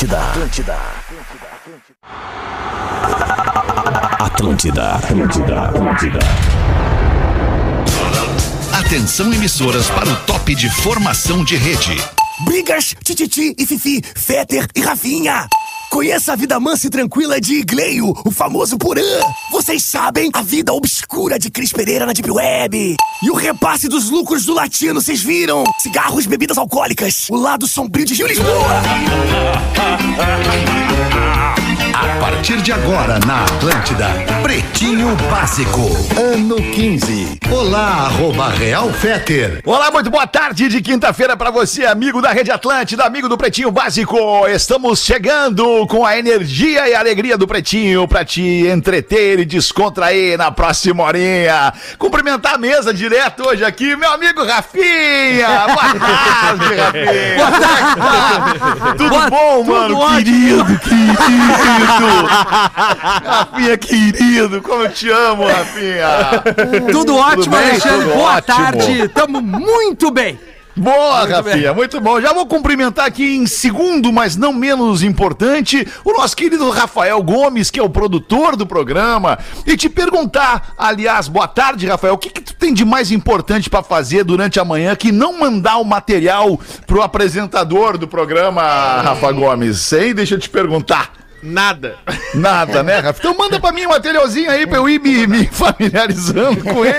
Atlântida, Atlântida. Atlântida, Atlântida, Atlântida. Atenção emissoras para o top de formação de rede. Brigas, Tititi e Fifi, Fetter e Rafinha. Conheça a vida mansa e tranquila de Igleio, o famoso Porã. Vocês sabem a vida obscura de Cris Pereira na Deep Web. E o repasse dos lucros do latino, vocês viram? Cigarros, bebidas alcoólicas. O lado sombrio de Gil Lisboa. A partir de agora na Atlântida, Pretinho Básico, ano 15. Olá, arroba Real Feter. Olá, muito boa tarde de quinta-feira para você, amigo da Rede Atlântida, amigo do Pretinho Básico. Estamos chegando com a energia e a alegria do Pretinho para te entreter e descontrair na próxima horinha. Cumprimentar a mesa direto hoje aqui, meu amigo Rafinha. Boa tarde, Rafinha. Boa tarde. Tudo Boa- bom, tudo mano? ótimo. Querido, querido. Rafinha, querido, como eu te amo, Rafinha. Tudo ótimo, bem? Alexandre. Tudo Boa ótimo. tarde. Tamo muito bem. Boa, Rafinha, muito bom. Já vou cumprimentar aqui em segundo, mas não menos importante, o nosso querido Rafael Gomes, que é o produtor do programa, e te perguntar, aliás, boa tarde, Rafael, o que, que tu tem de mais importante pra fazer durante a manhã que não mandar o material pro apresentador do programa, Rafa Gomes? Hein? Deixa eu te perguntar. Nada. Nada, né, Rafa? Então manda pra mim um materialzinho aí pra eu ir me, me familiarizando com ele.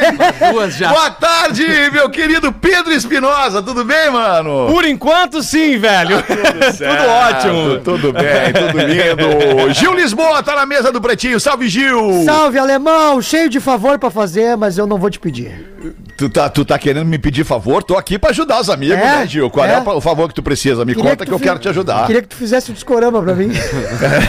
Duas já. Boa tarde, meu querido Pedro Espinosa, tudo bem, mano? Por enquanto, sim, velho. Tudo ótimo. Tudo bem, tudo lindo. Gil Lisboa tá na mesa do Pretinho. Salve, Gil. Salve, alemão! Cheio de favor pra fazer, mas eu não vou te pedir. Tu tá, tu tá querendo me pedir favor? Tô aqui pra ajudar os amigos, É? né, Gil? Qual é, É? o favor que tu precisa? Me Queria conta que, tu eu fi- quero te ajudar. Queria que tu fizesse o discorama pra mim.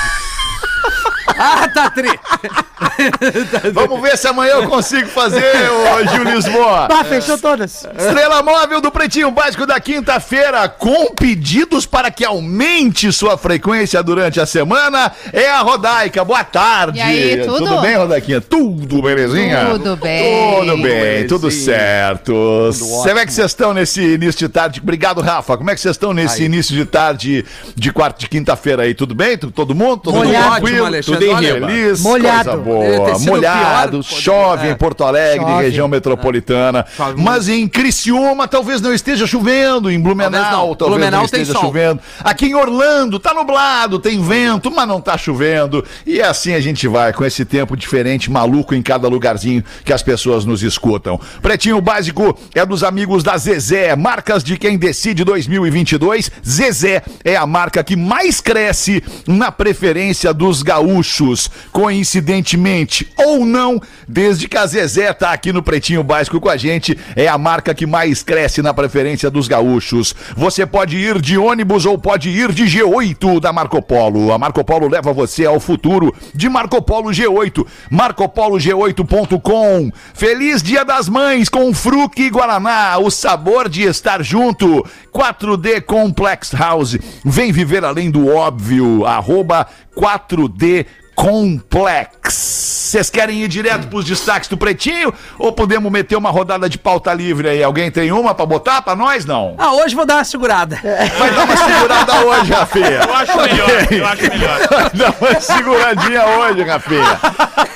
Ah, tá tri. Vamos ver se amanhã eu consigo fazer, ô Gil Lisboa. Pá, fechou todas. Estrela móvel do Pretinho Básico da quinta-feira, com pedidos para que aumente sua frequência durante a semana, é a Rodaica. Boa tarde. E aí, tudo? bem, Rodaiquinha? Tudo belezinha? Tudo bem. Tudo bem, tudo certo. Como é que vocês estão nesse início de tarde? Obrigado, Rafa. Como é que vocês estão nesse início de tarde de quarta de quinta-feira aí? Tudo bem? Todo mundo? Todo mundo Molhado. Ótimo, Alexandre. Tudo Molhado. Boa. Molhado, chove é. em Porto Alegre, Chove. região metropolitana. Chove muito. Mas em Criciúma talvez não esteja chovendo, em Blumenau Talvez não. talvez, Blumenau não tem esteja sol. chovendo. Aqui em Orlando tá nublado, tem vento, mas não tá chovendo. E assim a gente vai com esse tempo diferente, maluco em cada lugarzinho que as pessoas nos escutam. Pretinho Básico é dos amigos da Zezé, marcas de quem decide 2022. Zezé é a marca que mais cresce na preferência dos gaúchos. Coincidentemente ou não, desde que a Zezé tá aqui no Pretinho Básico com a gente, é a marca que mais cresce na preferência dos gaúchos. Você pode ir de ônibus ou pode ir de G8 da Marco Polo. A Marco Polo leva você ao futuro de Marco Polo G8. MarcoPoloG8.com. Feliz Dia das Mães com Fruque Guaraná, o sabor de estar junto. 4D Complex House. Vem viver além do óbvio. Arroba 4D Complex. Vocês querem ir direto pros destaques do Pretinho ou podemos meter uma rodada de pauta livre aí? Alguém tem uma pra botar pra nós? Não. Ah, hoje vou dar uma segurada. Vai dar uma segurada hoje, Rafinha. Eu acho melhor, eu acho melhor. Dá uma seguradinha hoje, Rafinha.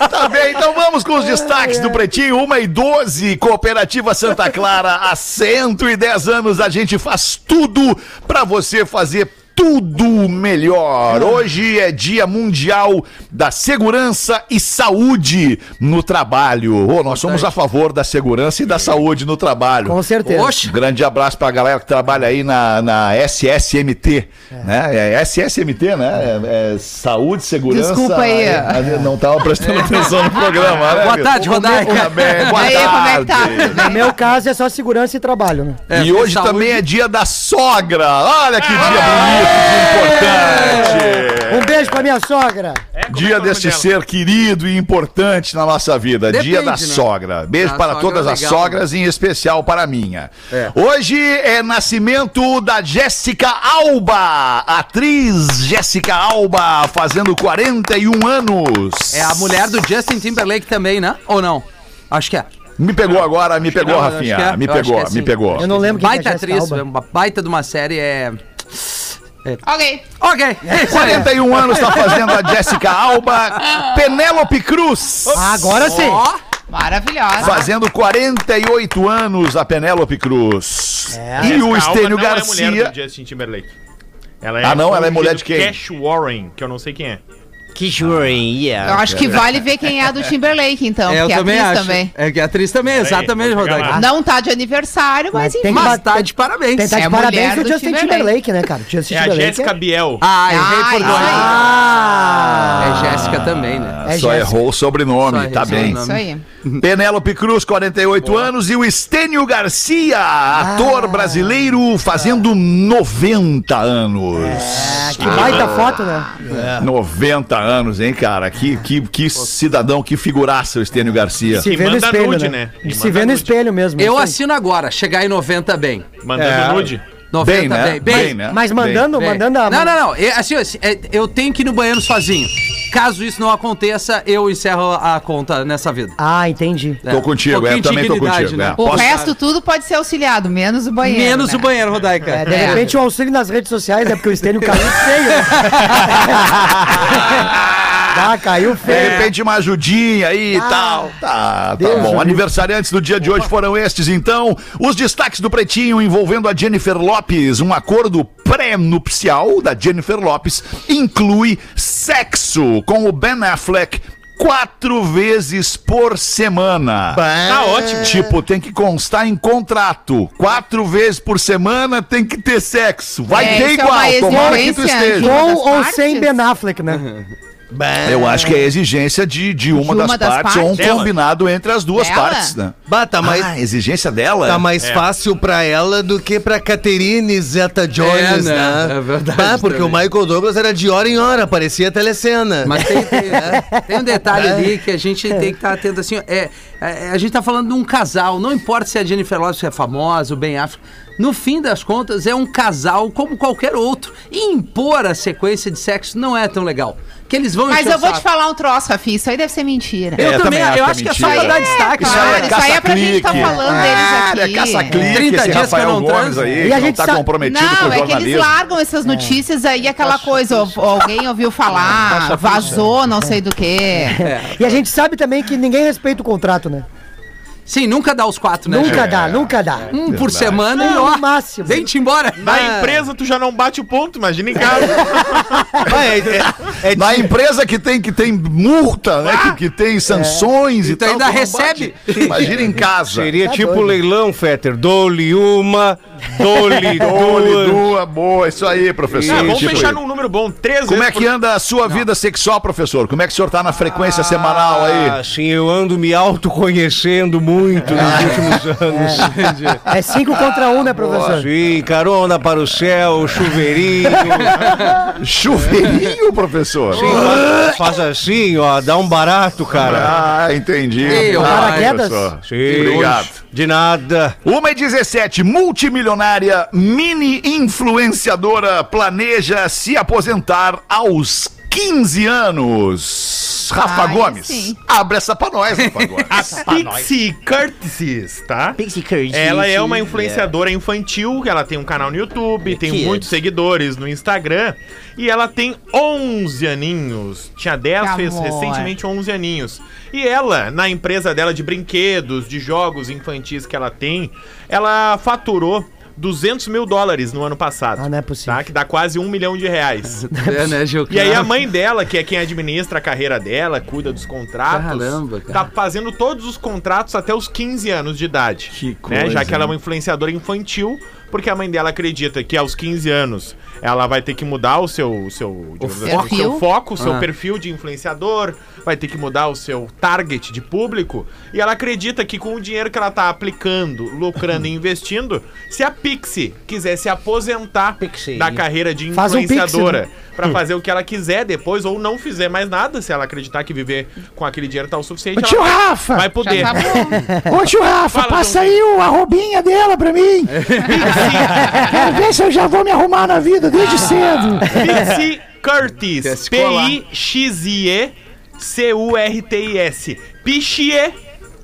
Tá bem, então vamos com os destaques do Pretinho. 1 e 12, Cooperativa Santa Clara. Há 110 anos a gente faz tudo pra você fazer tudo melhor. Hoje é Dia Mundial da Segurança e Saúde no Trabalho. Ô, nós somos a favor da segurança e da saúde no trabalho. Com certeza. Oxe. Um grande abraço pra galera que trabalha aí na, na SSMT, né? É SSMT, né? É, é Saúde, Segurança... Desculpa aí. É, Não tava prestando atenção no programa, né? Boa tarde, Rodaica. Boa Aí, como é que tá? tarde. No meu caso é só segurança e trabalho, né? É, E hoje saúde. também é dia da sogra. Olha que dia bonito, importante. Um beijo pra minha sogra. Dia deste ser querido e importante na nossa vida. Depende, dia da né? sogra. Beijo A para sogra todas é as legal, sogras, em especial para a minha. É. Hoje é nascimento da Jéssica Alba. Atriz Jéssica Alba, fazendo 41 anos. É a mulher do Justin Timberlake também, né? Ou não? Acho que é. Me pegou agora, me pegou, não, Rafinha. é. Me pegou, é me pegou. Eu não lembro quem Baita é a Jéssica atriz, Alba. uma baita de uma série é. Ok. Ok. 41 anos tá fazendo a Jessica Alba. Penélope Cruz. Agora sim. Ó, Maravilhosa. Fazendo 48 anos a Penélope Cruz. É. E o Estênio não é mulher Garcia. do Justin Timberlake. Ela Ah, não? Ela é mulher de quem? Cash Warren, que eu não sei quem é. Kishurin, Eu yeah. acho que vale ver quem é a do Timberlake, então. eu porque é também atriz acho. também. É que a atriz também, exatamente, Rodaica. lá. Não tá de aniversário, mas, Mas enfim. tem que Mas tá de parabéns. Tentar É de mulher parabéns pro Justin Timberlake. Timberlake, né, cara? Justin É a Timberlake Jéssica Biel. Ah, errei Ah, por isso dois. Ah! É Jéssica também, né? É Só Jéssica. errou o sobrenome, Só tá bem. Isso aí. Penélope Cruz, 48 anos, e o Estênio Garcia, ator brasileiro, fazendo 90 anos. É, que baita foto, né? 90 anos, hein, cara? Que, que, que cidadão, que figuraça o Estênio Garcia. Se vê no manda espelho, nude, né? né? Se vê no espelho mesmo. Eu assino agora, chegar em 90 bem. Mandando É. nude. 90 Bem, né? bem. Bem, né? Mas Bem. mandando, bem. mandando a... Não, não, não. É, assim, assim, é, eu tenho que ir no banheiro sozinho. Caso isso não aconteça, eu encerro a conta nessa vida. Ah, entendi. É, Tô contigo, é, de também tô contigo, né? é. O Posso- resto tudo pode ser auxiliado, menos o banheiro. Menos né? o banheiro, Rodaica. É, de É. repente o auxílio nas redes sociais é porque o Estênio caiu feio. ah, caiu De feio. repente uma ajudinha aí e tal. Tá, tá Deus bom. o Aniversariantes do dia de hoje foram estes, então. Os destaques do Pretinho envolvendo a Jennifer Lopes. Um acordo pré-nupcial da Jennifer Lopes inclui sexo com o Ben Affleck quatro vezes por semana. Tá ótimo. Tipo, tem que constar em contrato. Quatro vezes por semana tem que ter sexo. Vai É, ter é igual, uma tomara que tu esteja. de- Com ou partes? sem Ben Affleck, né? Eu acho que é exigência de, de uma, De das, uma das partes, ou um partes? Dela. combinado entre as duas Dela? partes, né? Bah, tá mais, Ah, exigência dela? tá mais fácil pra ela do que pra Caterine Zeta Jones, É, né? né? É verdade Bah, porque também. o Michael Douglas era de hora em hora, parecia telecena. Mas tem, tem, tem um detalhe É. ali que a gente tem que estar atento assim. É, é, a gente tá falando de um casal, não importa se a Jennifer Lopez é famosa, o Ben Affleck. No fim das contas, é um casal como qualquer outro. E impor a sequência de sexo não é tão legal. Que eles vão Mas eu vou te falar um troço, Rafi. Isso aí deve ser mentira. Eu É, também, também acho eu que é acho que é só mentira. pra dar destaque. Isso claro, aí é isso aí é pra gente tá caça-clique. falando deles Ah, aqui. É caça-clique 30 esse dias que eu Rafael não transo. aí, E a não gente tá sabe- comprometido com Não, o é que eles jornalismo. largam essas notícias aí, aquela coisa, ou- ou alguém ouviu falar, vazou, não sei do que. E a gente sabe também que ninguém respeita o contrato, né? Sim, nunca dá os quatro, né? Nunca Gil? dá, nunca dá. Um por semana e ó. no máximo. Vem-te embora. Na empresa tu já não bate o ponto, imagina em casa. É, é- é Na empresa que tem, que tem multa, né? Que, que tem sanções e Então tal. ainda tu recebe. bate. Imagina em casa. Seria Tá tipo doido. leilão, Fetter. Dole uma, dole Olhe, duas. boa, isso aí, professor. Ah, vamos Tipo fechar num número bom, três Como é que anda a sua vida sexual, professor? Como é que o senhor tá na frequência semanal aí? Ah, sim, eu ando me autoconhecendo muito nos últimos anos. É cinco contra um, né, professor? Sim, carona para o céu, chuveirinho. Chuveirinho, professor? Sim, faz, faz assim, ó, dá um barato, cara. Ah, entendi. Ei, Ah, paraquedas? Sim, Obrigado. De nada. Uma e 17, multimilionária, mini influenciadora, planeja se aposentar aos 15 anos. Rafa Ai, Gomes, sim. abre essa pra nós, Rafa Gomes. A Pixie Curtis, tá? Ela é uma influenciadora infantil, ela tem um canal no YouTube, tem Kids. muitos seguidores no Instagram e ela tem 11 aninhos. Tinha 10, Que fez amor. recentemente 11 aninhos. E ela, na empresa dela de brinquedos, de jogos infantis que ela tem, ela faturou 200 mil dólares no ano passado. Ah, não é possível. Tá? Que dá quase um milhão de reais. É, né, Gil? E aí a mãe dela, que é quem administra a carreira dela, cuida dos contratos, Caramba, cara. tá fazendo todos os contratos até os 15 anos de idade. Que né? coisa, Já que ela é uma influenciadora infantil, porque a mãe dela acredita que aos 15 anos ela vai ter que mudar o seu, o seu, digamos assim, o perfil. seu foco, o seu Ah. perfil de influenciador, vai ter que mudar o seu target de público, e ela acredita que com o dinheiro que ela tá aplicando, lucrando e investindo, se a Pixie quiser se aposentar Pixie. da carreira de Faz um influenciadora né? pra fazer o que ela quiser depois ou não fizer mais nada, se ela acreditar que viver com aquele dinheiro tá o suficiente, Ô, tio ela Rafa! vai poder. Já tá bom. Ô tio Rafa, Fala, passa aí o arrobinha dela pra mim. Quero ver se eu já vou me arrumar na vida desde cedo. Pixie Curtis. P-I-X-I-E C-U-R-T-I-S. Pichie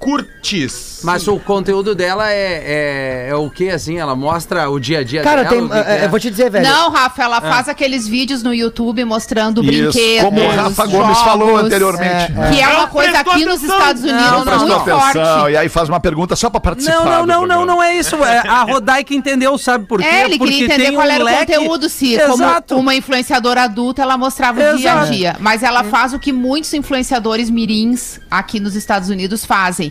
Orkutis. Mas o conteúdo dela é, é, é o que, assim? Ela mostra o dia a dia Cara, dela? tem, que é, é? eu vou te dizer, velho. Não, Rafa, ela faz aqueles vídeos no YouTube mostrando Isso, brinquedos. como o Rafa Gomes jogos, falou anteriormente. Que é uma coisa aqui nos atenção. Estados Unidos Não, Não muito atenção forte. e aí faz uma pergunta só pra participar. Não, não, não, não, não é isso. É, a Rodaica entendeu, sabe por quê? É, ele Porque queria entender qual um era leque- o conteúdo, se Exato. como uma influenciadora adulta, ela mostrava o dia a dia. Mas ela faz o que muitos influenciadores mirins aqui nos Estados Unidos fazem.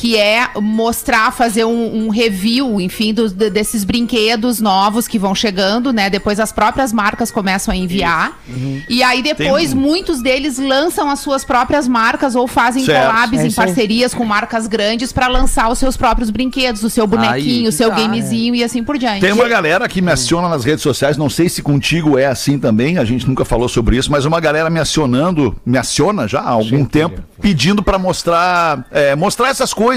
Que é mostrar, fazer um, um review, enfim, dos, de- desses brinquedos novos que vão chegando, né? Depois as próprias marcas começam a enviar. E aí depois Tem um- muitos deles lançam as suas próprias marcas ou fazem Certo. collabs É em parcerias com marcas grandes pra lançar os seus próprios brinquedos, o seu bonequinho, Aí o seu tá, gamezinho e assim por diante. Tem uma galera que me aciona nas redes sociais, não sei se contigo é assim também, a gente nunca falou sobre isso, mas uma galera me acionando, me aciona já há algum tempo, pedindo pra mostrar, é, mostrar essas coisas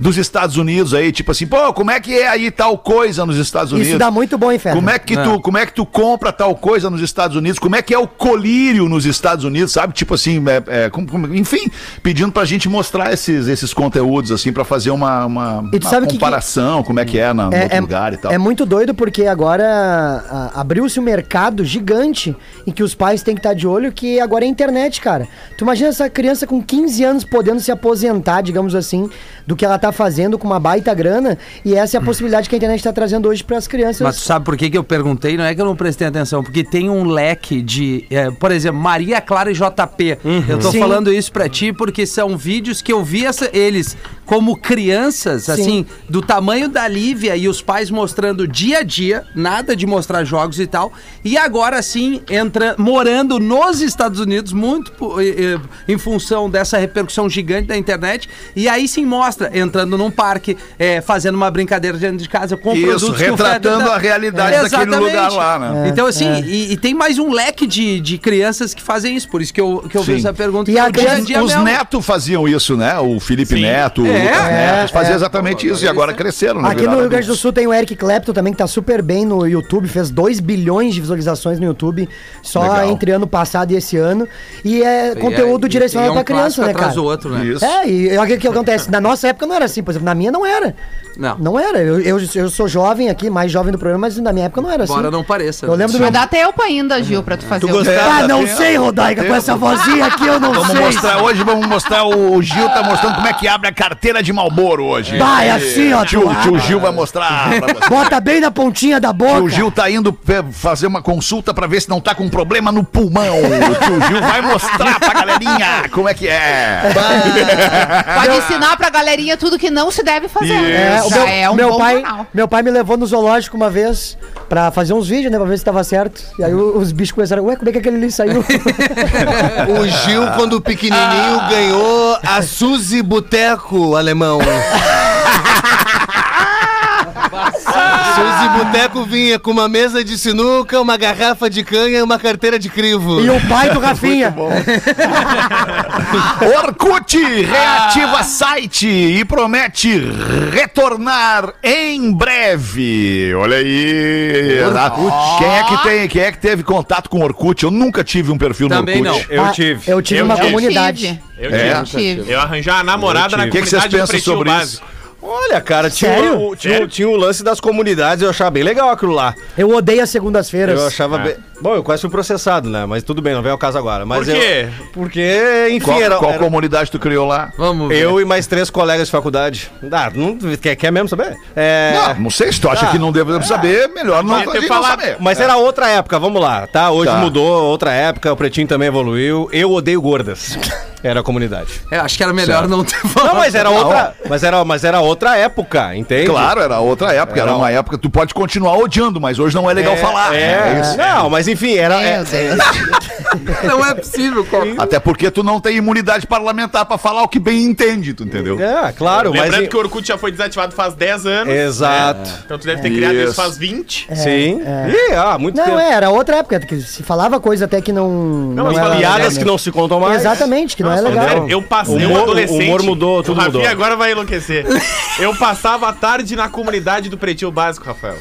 dos Estados Unidos aí, tipo assim, pô, como é que é aí tal coisa nos Estados Unidos? Isso dá muito bom, hein, Fera? Como é que tu, como é que tu compra tal coisa nos Estados Unidos? Como é que é o colírio nos Estados Unidos, sabe? Tipo assim, é, é, como- como- enfim, pedindo pra gente mostrar esses, esses conteúdos assim pra fazer uma, uma, uma sabe o que comparação, como é que é na, no outro lugar e tal. é muito doido porque agora abriu-se um mercado gigante em que os pais têm que estar de olho, que agora é a internet, cara. Tu imagina essa criança com 15 anos podendo se aposentar, digamos assim, do que ela tá fazendo com uma baita grana, e essa é a possibilidade que a internet tá trazendo hoje para as crianças. Mas tu sabe por que, que eu perguntei? Não é que eu não prestei atenção, porque tem um leque de, é, por exemplo, Maria Clara e JP. Eu tô Sim. falando isso pra ti porque são vídeos que eu vi essa- eles como crianças, assim, do tamanho da Lívia e os pais mostrando dia a dia, nada de mostrar jogos e tal. E agora sim, entra, morando nos Estados Unidos, muito eh, eh, em função dessa repercussão gigante da internet. E aí sim mostra, entrando num parque, eh, fazendo uma brincadeira dentro de casa com Isso, produtos que o retratando a realidade daquele Exatamente. lugar lá, né? Então, assim, e, e tem mais um leque de, de crianças que fazem isso. Por isso que eu, que eu Sim. fiz essa pergunta. E que a é dia a Os mesmo. netos faziam isso, né? O Felipe Neto, o É, Lucas é, Neto, faziam é. exatamente isso e agora cresceram, né? Aqui no Rio Grande do. Sul tem o Eric Clapton também, que tá super bem no YouTube, fez 2 bilhões de visualizações no YouTube, só Legal. entre ano passado e esse ano. E é E conteúdo é- direcionado e é um pra criança, né, atrás cara? do outro, né? Isso. É, e o que, que acontece? Na nossa época não era assim, por exemplo, na minha não era. Não. Não era. Eu, eu, eu sou jovem aqui, mais jovem do programa, mas na minha época não era assim. Embora não pareça. Eu né? lembro do Mas meu... dá tempo ainda, Gil, pra tu fazer o Ah, não sei, Rodaica, com essa vozinha aqui eu não Vamos sei. mostrar hoje, vamos mostrar o, o Gil tá mostrando como é que abre a carteira de Malboro hoje. Vai, assim, ó. Tio, tu- tio Gil vai mostrar pra você. Bota bem na pontinha da boca. Tio Gil tá indo fazer uma consulta pra ver se não tá com problema no pulmão. O tio Gil vai mostrar pra galerinha como é que é. Pode ensinar pra galerinha tudo que não se deve fazer. É, o Já meu, é um meu bom pai, canal. meu pai me levou no zoológico uma vez pra fazer uns vídeos, né? Pra ver se tava certo. E aí os bichos começaram, ué, como é que aquele ali saiu? O Gil, quando pequenininho, ganhou a Suzy Boteco alemão. Suzy Boteco vinha com uma mesa de sinuca, uma garrafa de canha e uma carteira de crivo. e o pai do Rafinha. Orkut reativa site e promete retornar em breve. Olha aí. Quem é que tem, quem é que teve contato com o Orkut? Eu nunca tive um perfil Também no Orkut. não. Eu Ah, tive. Eu tive Eu uma tive. comunidade. Tive. Eu, É? tive. eu arranjar a namorada na O que, que vocês comunidade pensam sobre Básico. Olha, cara, tinha, Sério? o, tinha, o- tinha o lance das comunidades, eu achava bem legal aquilo lá. Eu odeio as segundas-feiras. Eu achava bem. Bom, eu quase fui processado, né? Mas tudo bem, não vem ao caso agora. Mas Por quê? Eu, porque, enfim, Qual, era, qual era- comunidade tu criou lá? Vamos ver. eu e mais três colegas de faculdade. Ah, não, quer, quer mesmo saber? É. Não, não sei, se tu acha Ah. que não devemos saber, melhor não, Devia ter falado. não saber. Mas era outra época, vamos lá, tá? Hoje Tá. mudou, outra época, o Pretinho também evoluiu. Eu odeio gordas. Era a comunidade. Eu acho que era melhor Certo. não ter falado. Não, mas era Não. outra, mas era, mas era outra época, entende? Claro, era outra época, era Era uma época, tu pode continuar odiando, mas hoje não é legal falar. É, isso. Não, mas enfim, era. é- Deus. Não é possível. Coca. Até porque tu não tem imunidade parlamentar pra falar o que bem entende, tu entendeu? É, claro, mas. Lembrando que o Orkut já foi desativado faz 10 anos. Exato. Então tu deve ter criado isso Isso. faz 20. Sim. Ih, ah, muito Não, tempo. é, era outra época, que se falava coisa até que não. Não, mas era Piadas legal, que né? não se contam mais. Exatamente, que não, é legal. eu passei, humor- adolescente. o humor mudou, tudo o Rafinha mudou. agora vai enlouquecer. eu passava a tarde na comunidade do Pretinho Básico, Rafael.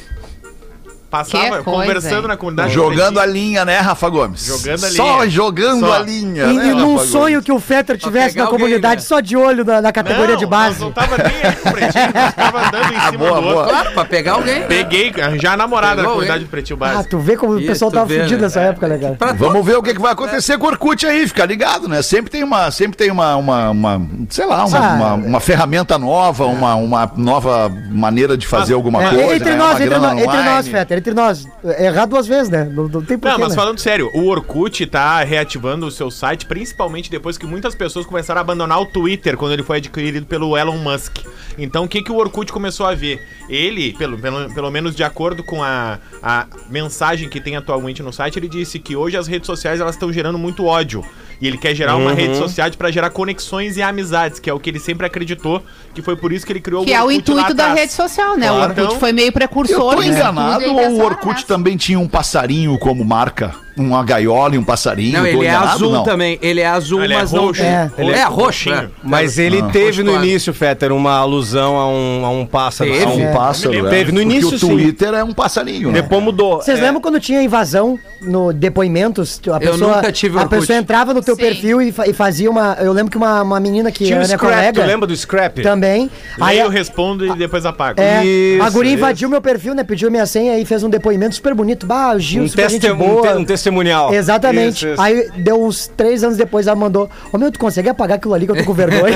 Passava coisa, conversando hein? na comunidade. Jogando a linha, né, Rafa Gomes? Jogando a Só linha. jogando Só. a linha. E, né, e num sonho Gomes? que o Fetter tivesse na alguém, comunidade, né? só de olho na, na categoria Não, de nós base. não tava nem aí com o Pretinho, nós tava dando em cima boa, do outro. boa. Claro, pra pegar alguém. Peguei, já a namorada Pegou na comunidade do Pretinho Ah, Básico. tu vê como o Isso, pessoal tu tava vê, fudido né? nessa época, né, cara? Pra Vamos ver o que, que vai acontecer com o Orkut aí, fica ligado, né? Sempre tem uma, sempre tem uma, uma, uma, sei lá, uma, Ah. uma, uma ferramenta nova, uma, uma nova maneira de fazer alguma É, coisa. entre né? nós, entre, nós, Fetter, entre nós. Errar duas vezes, né? Não, não tem porquê, Não, mas né? falando sério, o Orkut tá reativando o seu site, principalmente depois que muitas pessoas começaram a abandonar o Twitter quando ele foi adquirido pelo Elon Musk. Então, o que, que o Orkut começou a ver? Ele, pelo, pelo, pelo menos de acordo com a, a mensagem que tem atualmente no site, ele disse que hoje as redes sociais elas estão gerando muito ódio. E ele quer gerar uma rede social para gerar conexões e amizades, que é o que ele sempre acreditou, que foi por isso que ele criou Que é o Orkut lá intuito da atrás. rede social, né? Claro. O Orkut Então, foi meio Eu precursor tô disso enganado tudo, e ou o Orkut também tinha um passarinho como marca? Uma gaiola e um passarinho? Não, ele é enganado, azul não? também. Ele é azul, Ele é mas não. roxo. É. Ele é, roxo, né? Mas ele Ah. teve no Claro. início, Fetter, uma alusão a um, a um pássaro. Teve? A um Um pássaro, Eu né? Teve no Porque início, o sim. Twitter é um passarinho, né? Depois mudou. Vocês É, lembram quando tinha invasão no depoimentos? A Eu pessoa, nunca tive A Orkut. pessoa entrava no teu Sim. perfil e, fa- e fazia uma. Eu lembro que uma, uma menina que Tinha o era minha Scrap, colega. tu lembra do Scrap? Também. Aí, Leio, respondo e depois apago. é, Isso, a guria invadiu meu perfil, né? Pediu minha senha e fez um depoimento super bonito. Bah, o Gil, Um, super gente teste- um, boa. te- um testemunial. Exatamente. Isso, isso. Aí deu uns três anos depois, ela mandou: Ô meu, tu consegue apagar aquilo ali que eu tô com vergonha?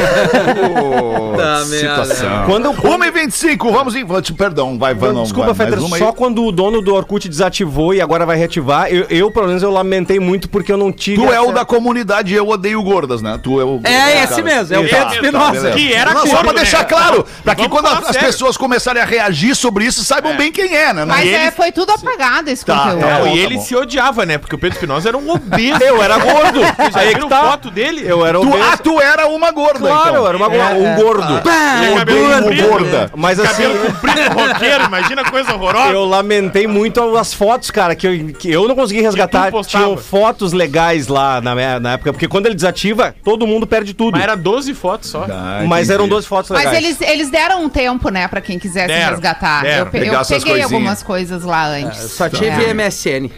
Ô, Tá, situação. Quando- 1 e 25 vamos em. Perdão, vai, vai, não, Desculpa, vai, Fetter, aí. só quando o dono do Orkut desativou e agora vai reativar, eu, eu, pelo menos, eu lamentei muito porque eu não tive. Tu é o da comunidade Eu Odeio Gordas, né? Tu é o. É o esse mesmo, é o Isso. Pedro Tá, Espinosa. Que era Não, só pra deixar né? claro, pra que quando as pessoas começarem a reagir sobre isso, saibam bem quem é, né? Mas é, ele- foi tudo apagado esse Tá, conteúdo. tá e ele se odiava, né? Porque o Pedro Espinosa era um obeso. Eu era gordo. Vocês já Aí viram que tá. foto dele? Eu era Tu, obeso. ah, tu era uma gorda, Claro, então. eu era uma É, um é. gordo. Tinha cabelo Odeio comprido, gorda. Mas assim, Cabelo comprido, roqueiro, imagina a coisa horrorosa. eu lamentei muito as fotos, cara, que eu, que eu não consegui resgatar. tu postava. Tinham fotos legais lá na, minha- na época, porque quando ele desativa, todo mundo perde tudo. Mas era 12 fotos só. Ah, Mas eram 12 fotos legais. Mas eles, eles deram um tempo, né, pra quem quisesse Deram, resgatar. deram. eu eu peguei coisinhas. algumas coisas lá antes. Só tive É. MSN.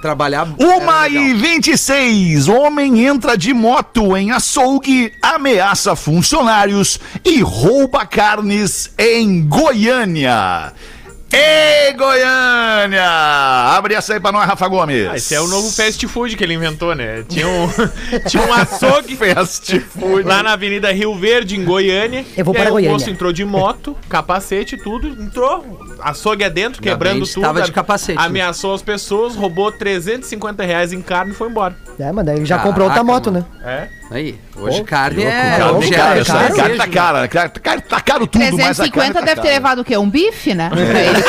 Trabalhar. Uma era legal. e 26. Homem entra de moto em açougue, ameaça funcionários e rouba carnes em Goiânia. Ei, Goiânia! Abre essa aí pra nós, Rafa Gomes. Ah, esse é o novo fast food que ele inventou, né? Tinha um, tinha um açougue fast food. lá na Avenida Rio Verde, em Goiânia. Eu vou E aí para o Goiânia. moço entrou de moto, capacete e tudo, entrou, açougue adentro, Ainda quebrando tudo. tava de capacete, né? Ameaçou as pessoas, roubou 350 reais em carne e foi embora. é, mas daí já Caraca, comprou outra moto, mano. né? É. Aí, hoje Pô, carne é. louco, Carne, Hoje cara, é caro. carne tá cara, cara, cara, tá caro tudo, mas a carne 350 tá deve ter cara. levado o quê? Um bife, né? Peixe.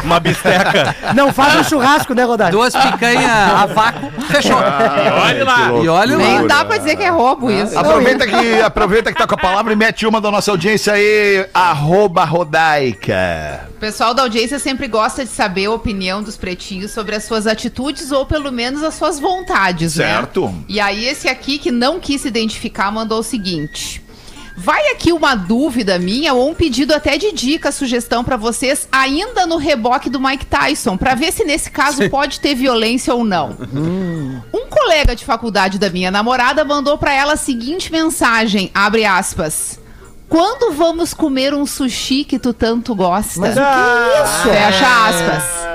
Uma bisteca. Não faz um churrasco, né, Rodar? Duas picanhas a vácuo, fechou. E olha lá. E olha lá. Nem dá pra dizer que é roubo isso. Aproveita que, aproveita que tá com a palavra e mete uma da nossa audiência aí, arroba Rodaica. O pessoal da audiência sempre gosta de saber a opinião dos pretinhos sobre as suas atitudes ou pelo menos as suas vontades, Certo. né? E aí esse aqui que não quis se identificar mandou o seguinte: Vai aqui uma dúvida minha ou um pedido até de dica, sugestão pra vocês, ainda no reboque do Mike Tyson, pra ver se nesse caso pode ter violência ou não. Um colega de faculdade da minha namorada mandou pra ela a seguinte mensagem, abre aspas: Quando vamos comer um sushi que tu tanto gosta? Mas o que é isso? Fecha aspas.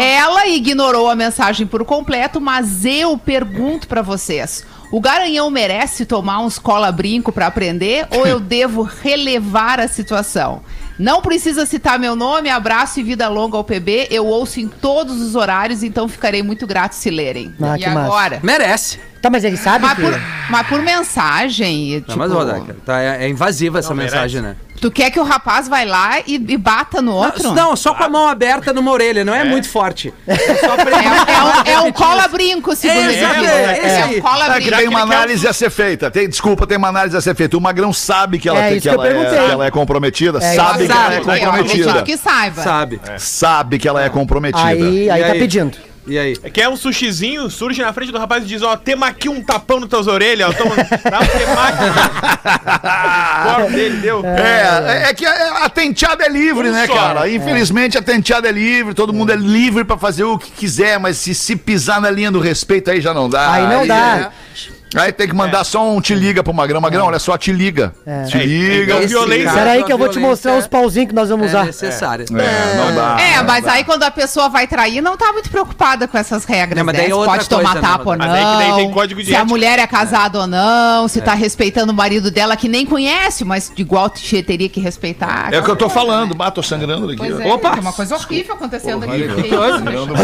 Ela ignorou a mensagem por completo, mas eu pergunto pra vocês: o garanhão merece tomar uns cola-brinco pra aprender ou eu devo relevar a situação? Não precisa citar meu nome, abraço e vida longa ao PB. Eu ouço em todos os horários, então ficarei muito grato se lerem. Ah, e que massa. agora? Merece. Tá, mas ele sabe Mas que... por, mas por mensagem, Não, tipo, mas, Rodaca, tá, é, é invasiva essa Não, mensagem, merece. né? Tu quer que o rapaz vai lá e, e bata no outro? Não, só com a mão aberta numa orelha, não é, muito forte. É só pra É, um- é um, é um cola-brinco, segundo É, ele é, É um que cola-brinco. tem uma um análise a ser feita. Tem, desculpa, tem uma análise a ser feita. O Magrão sabe que ela, É tem, que que ela, é, que ela é comprometida. É, sabe que ela é comprometida. que saiba. Sabe. Sabe que ela é comprometida. Aí, aí tá pedindo. E aí? Quer um sushizinho, surge na frente do rapaz e diz, ó, tema aqui um tapão nas tuas orelhas, ó, toma, dá um temaki. Corpo dele, deu. É, é que a, a tenteada é livre, Um né, só, cara? né? Infelizmente a tenteada é livre, todo mundo é livre pra fazer o que quiser, mas se, se pisar na linha do respeito aí já não dá. Aí não dá. é- Aí tem que mandar só um te liga pro Magrão. Magrão, olha só, te liga. Te É, liga. então, Esse violência. Espera aí a que eu vou te mostrar os pauzinhos que nós vamos É usar. necessária. É, não dá. É, mas não dá. aí quando a pessoa vai trair, não tá muito preocupada com essas regras, Não, mas né? daí é outra pode tomar coisa, né, tapa ou não. Mas aí que daí tem código de se a ética. mulher é casada ou não, se tá respeitando o marido dela, que nem conhece, mas de igual te- teria que respeitar. É o que eu tô falando. Bah, tô sangrando aqui. Pois é, Opa! tem uma coisa horrível acontecendo aqui. Olha, Que eu tô isso, sangrando.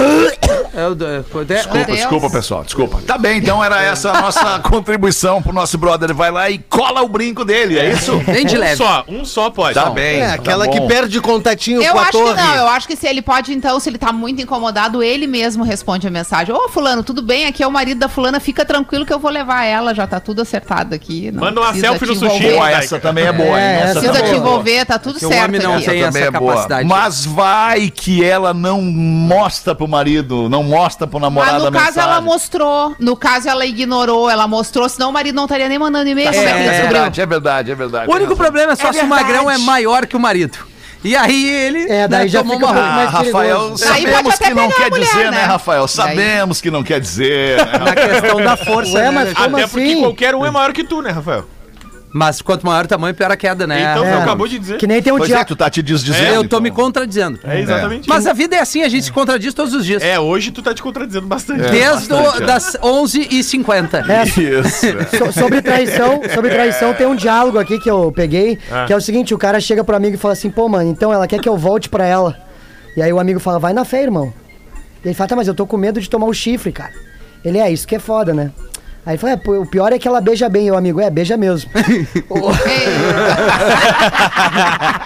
É o do- é, Desculpa, desculpa, pessoal, desculpa. Tá bem, então era essa a nossa contribuição pro nosso brother. Ele vai lá e cola o brinco dele, é isso? Bem de Um leve. só, um só pode. Tá Não. bem. É, tá aquela bom. que perde contatinho Eu com a acho torre. que não, eu acho que se ele pode, então, se ele tá muito incomodado, ele mesmo responde a mensagem. Ô, fulano, tudo bem? Aqui é o marido da fulana, fica tranquilo que eu vou levar ela, já tá tudo acertado aqui. não Manda uma selfie no sushi. Pô, essa também é boa, hein? É, Essa Precisa também te é boa. envolver, tá tudo o certo homem não aqui. tem também essa é capacidade. Mas vai que ela não mostra pro marido, não mostra pro namorado Mas no a caso mensagem. ela mostrou, no caso ela ignorou, ela mostrou, senão o marido não estaria nem mandando e-mail. É, como é é descobriu? verdade, é verdade, é verdade. O único problema é só se o magrão é maior que o marido. E aí ele. É, daí né, já tomou fica um uma mais Ah, Rafael, sabemos que não quer mulher, dizer, né, né? Rafael? Daí- Sabemos que não quer dizer. né? Na questão da força. Ué, né, mas né? como Até porque assim? qualquer um é maior que tu, né, Rafael? Mas quanto maior o tamanho, pior a queda, né? Então, É. você acabou de dizer. Que nem tem um Pois é, diálogo. tu tá te desdizendo. Eu tô então. me contradizendo. É exatamente. Mas a vida é assim, a gente se contradiz todos os dias. É, hoje tu tá te contradizendo bastante. Desde o- bastante, é. das 11h50. É, Isso. é. So- sobre traição, sobre traição tem um diálogo aqui que eu peguei, que é o seguinte, o cara chega pro amigo e fala assim, pô, mano, então ela quer que eu volte pra ela. E aí o amigo fala, vai na fé, irmão. E ele fala, tá, mas eu tô com medo de tomar o chifre, cara. Ele, é, isso que é foda, né? Aí ele fala, é, pô, o pior é que ela beija bem, e o amigo, é, beija mesmo.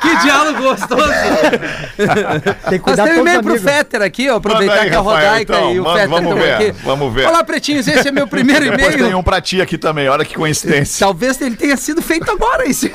Que diálogo gostoso. Tem que Nós cuidar temos e-mail pro. Fetter aqui, ó. Aproveitar aí, que a Rafael, Rodaica então. e o Fetter vamos estão ver, aqui. vamos ver. Olá, pretinhos, esse é meu primeiro Depois tem e-mail. um pra ti aqui também, olha que coincidência. Talvez ele tenha sido feito agora esse.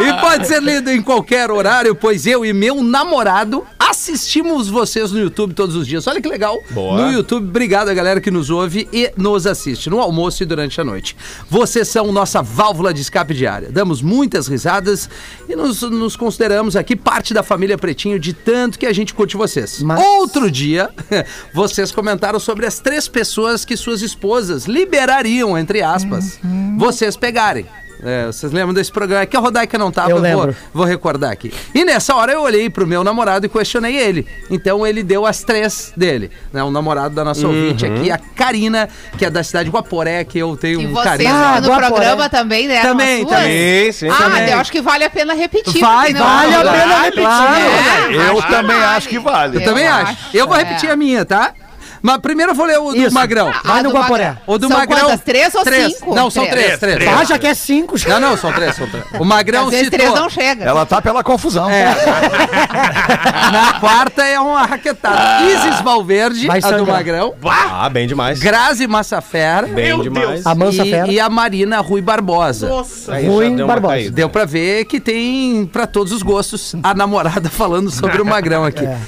e pode ser lido em qualquer horário, pois eu e meu namorado assistimos vocês no YouTube todos os dias. Olha que legal. Boa. No YouTube, obrigado a galera que nos ouve e nos assiste no almoço e durante a noite. Vocês são nossa válvula de escape diária. Damos muitas risadas e nos, nos consideramos aqui parte da família Pretinho de tanto que a gente curte vocês. Mas- Outro dia, vocês comentaram sobre as três pessoas que suas esposas liberariam, entre aspas, vocês pegarem. É, vocês lembram desse programa? É que a Rodaica não tava, Eu vou, lembro. vou recordar aqui. E nessa hora eu olhei pro meu namorado e questionei ele. Então ele deu as três dele. Né? O namorado da nossa ouvinte aqui, a Karina, que é da cidade de Guaporé, que eu tenho E um carinho. Ah, no do Aporé. programa também, né? Também, também. Sim, sim. Ah, também. eu acho que vale a pena repetir. Vai, vale a Vale, pena repetir. né? Eu Acho também vale. acho que vale. Eu também Eu acho. acho, Eu vou é. repetir a minha, tá? Mas primeiro eu vou ler o do Isso. Magrão. Vai Ah, no do Guaporé. O do São Magrão. quantas? Três ou três. cinco? Não, são três, Três. três. Ah, já quer cinco? Não, não, são três, são três. O Magrão Às vezes citou. três não chega. Ela tá pela confusão. É. Na quarta é uma raquetada. Isis Valverde, Vai a do. Magrão. Ah, bem demais. Grazi Massafera. Bem Meu demais. Deus. A Mansa e, Fera. e a Marina Rui Barbosa. Nossa. Aí já Ruim deu Barbosa. caída. Deu pra ver que tem pra todos os gostos a namorada falando sobre o Magrão aqui. É.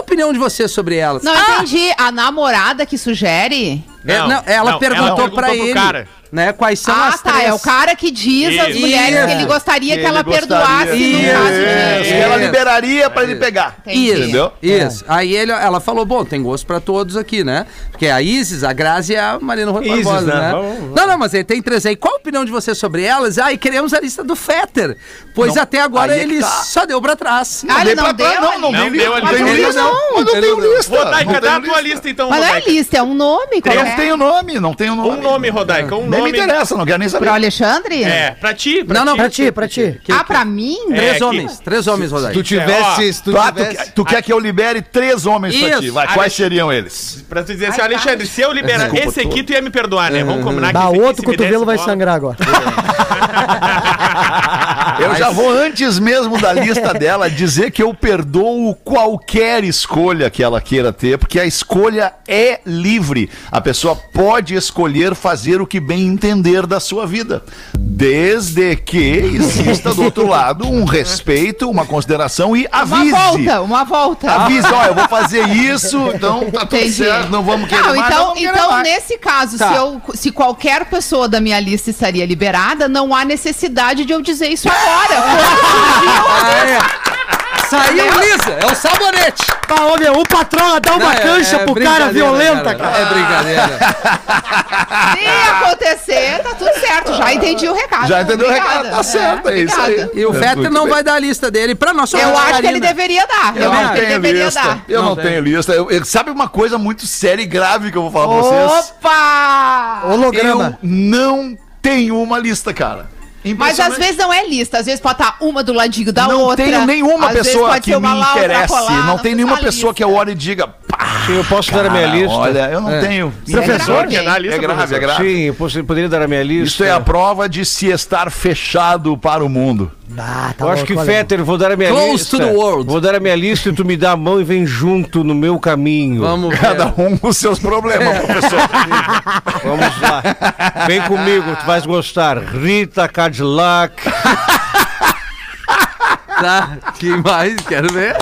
Qual a opinião de vocês sobre elas? Não Ah, entendi. A namorada que sugere? É, Não, não, ela não, perguntou ela perguntou pra pro ele, cara. né, quais são ah, as tá. três. É o cara que diz às Isso. mulheres Isso. que ele gostaria que, Que ela ele gostaria. perdoasse no Isso. caso de... É, que ela liberaria pra ele pegar. Entendi. Isso, Entendeu? Isso. Aí ele, ela falou, bom, tem gosto pra todos aqui, né? Porque a Isis, a Grazi e a Marina Rui Isis, Barbosa, né? né? Vamos- vamos. Não, não, mas ele tem três aí. Qual a opinião de vocês sobre elas? Ah, e queremos a lista do Fetter. Pois Não, até agora é ele tá. só deu pra trás. Ah, ele não deu? Não, não, Não deu lista. a Não tem lista. lista. Não, tem lista. Dá tem a tua lista então, Mas não é lista, é um nome. Qual Não é? tem o nome, não tem o nome. Um nome, Rodaica, um Nem me nome. interessa, não quero nem saber. Pro Alexandre? É, pra ti, pra Não, não, ti. Pra ti, pra ti. Que- Ah, pra mim? Três É, que- homens, três homens, Rodaica. Tu tivesse, se tu Ah, tu, tivesse... quer- tu quer que eu libere três homens pra Isso. ti? Vai, Alex- quais seriam eles? Pra tu dizer assim, Alexandre, se eu liberar Desculpa, esse aqui, tu ia me perdoar, né? Vamos combinar que Bah, esse aqui, outro cotovelo vai sangrar agora. Eu já vou, antes mesmo da lista dela, dizer que eu perdoo qualquer escolha que ela queira ter, porque a escolha é livre. A pessoa pode escolher fazer o que bem entender da sua vida. Desde que exista do outro lado um respeito, uma consideração e Uma avise. volta, uma volta. Avise, ó, eu vou fazer isso, então tá tudo Entendi. certo, não vamos querer Não, mais, então, querer então mais. nesse caso, Tá. se, eu, se qualquer pessoa da minha lista estaria liberada, não há necessidade de eu dizer isso agora. É. Saiu lisa, é o sabonete. Ah, ô, meu, o patrão dá uma Não, é- cancha é pro cara brincadeira, violenta, cara. É brincadeira. Se acontecer, tá tudo certo. Já entendi o recado. Já entendeu o recado? Tá certo, é isso aí. E o Fetter muito não bem. vai dar a lista dele pra nossa Eu ouvinte, acho que ele Karina. deveria dar. Eu, Eu acho não que ele tenho deveria lista. dar. Eu não, Não tenho lista. Eu- eu- sabe uma coisa muito séria e grave que eu vou falar pra vocês? Opa! Holograma. Eu não tenho uma lista, cara. Mas às vezes não é lista, às vezes pode estar uma do ladinho da não outra. tenho nenhuma às pessoa que me interesse. colar, não tem nenhuma pessoa que eu olhe e diga, pá, Sim, eu posso dar a minha cara, lista. Olha, eu não É. tenho. Professor, Quer dar a lista, É grave, professor? é grave. Sim, eu poderia dar a minha lista. Isso é a prova de se estar fechado para o mundo. Ah, tá Eu acho que. Fetter, vou dar a minha Close lista. to the world. Vou dar a minha lista e tu me dá a mão e vem junto no meu caminho. Vamos ver. Cada um com seus problemas, professor. Vamos lá. Vem comigo, tu vais gostar. Rita Cadillac. Tá, que mais? Quero ver.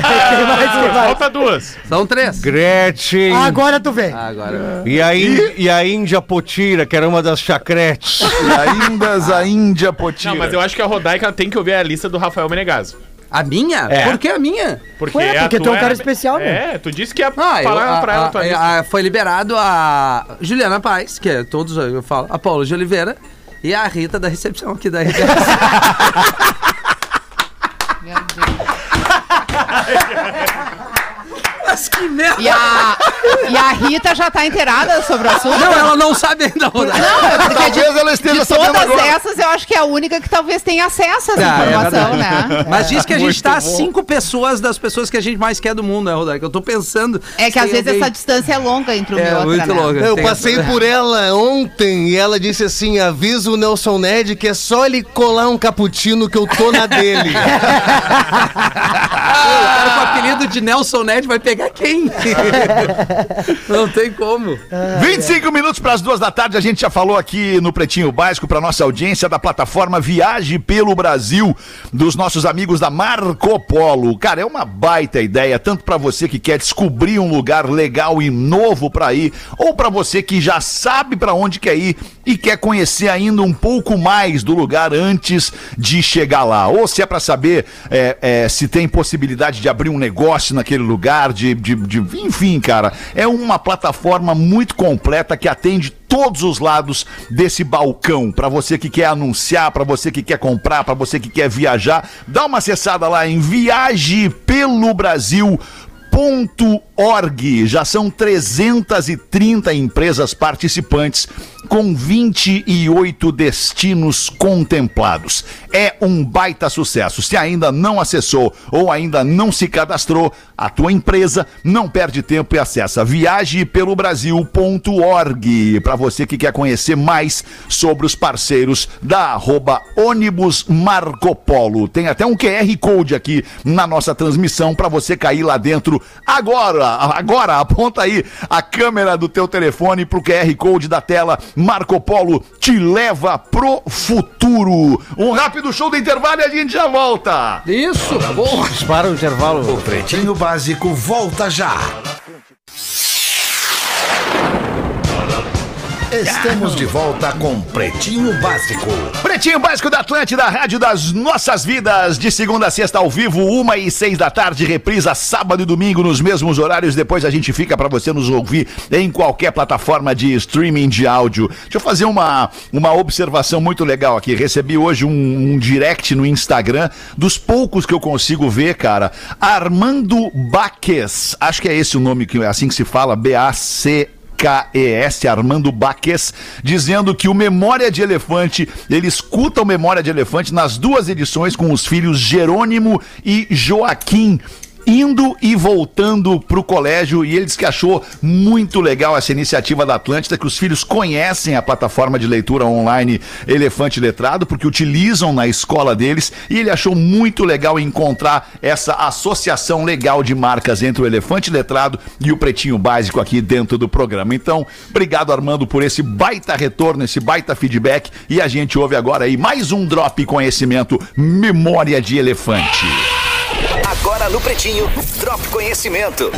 Quem mais, quem mais? Falta duas. São três. Gretchen. Agora tu vem. Agora. E a, Ín- e a Índia Potira, que era uma das chacretes. E ainda a Índia Potira. Não, mas eu acho que a Rodaica tem que ouvir a lista do Rafael Menegaso. A minha? É. Por que a minha? Porque, Ué, a porque tu é um tua cara especial, né? É, tu disse que ia Ah, eu, falar a, pra ela a a- tua lista. a- foi liberado a Juliana Paz, que é todos, eu falo, a Paula de Oliveira e a Rita da recepção aqui da RBS. Meu Deus. Mas que merda! E a, e a Rita já tá inteirada sobre o assunto? Não, ela não sabe ainda. Não, é porque de, Talvez ela esteja de sabendo todas agora. essas, eu acho que é a única que talvez tenha acesso a essa Ah, é informação, verdade. né? Mas diz que a gente Muito tá a bom. cinco pessoas das pessoas que a gente mais quer do mundo, né, Rodaica? Eu tô pensando. É que às vezes alguém- essa distância é longa entre uma É, e outra, muito né? longa. Eu passei essa- por ela ontem e ela disse assim: avisa o Nelson Ned que é só ele colar um cappuccino que eu tô na dele. O cara com o apelido de Nelson Ned vai pegar quem? não tem como. 25 minutos para as duas da tarde, a gente já falou aqui no Pretinho Básico para nossa audiência da plataforma Viaje pelo Brasil, dos nossos amigos da Marco Polo. Cara, é uma baita ideia, tanto para você que quer descobrir um lugar legal e novo para ir, ou para você que já sabe para onde quer ir e quer conhecer ainda um pouco mais do lugar antes de chegar lá. Ou se é para saber é, é, se tem possibilidade de abrir um negócio naquele lugar, de, de, de- enfim, cara, é uma plataforma muito completa que atende todos os lados desse balcão. Para você que quer anunciar, para você que quer comprar, para você que quer viajar, dá uma acessada lá em Viaje pelo Brasil .org. Já são 330 empresas participantes com 28 destinos contemplados. É um baita sucesso. Se ainda não acessou ou ainda não se cadastrou, a tua empresa não perde tempo e acessa viagepelobrasil.org para você que quer conhecer mais sobre os parceiros da arroba ônibus Marco Polo. Tem até um QR Code aqui na nossa transmissão para você cair lá dentro agora. Agora, aponta aí a câmera do teu telefone pro QR Code da tela. Marco Polo te leva pro futuro. Um rápido show do intervalo e a gente já volta. Isso, porra. Para o intervalo. O Pretinho Básico volta já. Estamos de volta com Pretinho Básico. Pretinho Básico da Atlântida, Rádio das Nossas Vidas, de segunda a sexta ao vivo, uma e seis da tarde, reprisa sábado e domingo nos mesmos horários. Depois a gente fica para você nos ouvir em qualquer plataforma de streaming de áudio. Deixa eu fazer uma, uma observação muito legal aqui. Recebi hoje um, um direct no Instagram, dos poucos que eu consigo ver, cara. Armando Baques, acho que é esse o nome que é assim que se fala, B-A-C. KES, Armando Baques, dizendo que o Memória de Elefante, ele escuta o Memória de Elefante nas duas edições com os filhos Jerônimo e Joaquim. Indo e voltando pro colégio e ele disse que achou muito legal essa iniciativa da Atlântida, que os filhos conhecem a plataforma de leitura online Elefante Letrado, porque utilizam na escola deles e ele achou muito legal encontrar essa associação legal de marcas entre o Elefante Letrado e o Pretinho Básico aqui dentro do programa. Então, obrigado Armando por esse baita retorno, esse baita feedback e a gente ouve agora aí mais um Drop Conhecimento Memória de Elefante. Agora no Pretinho, Drop Conhecimento.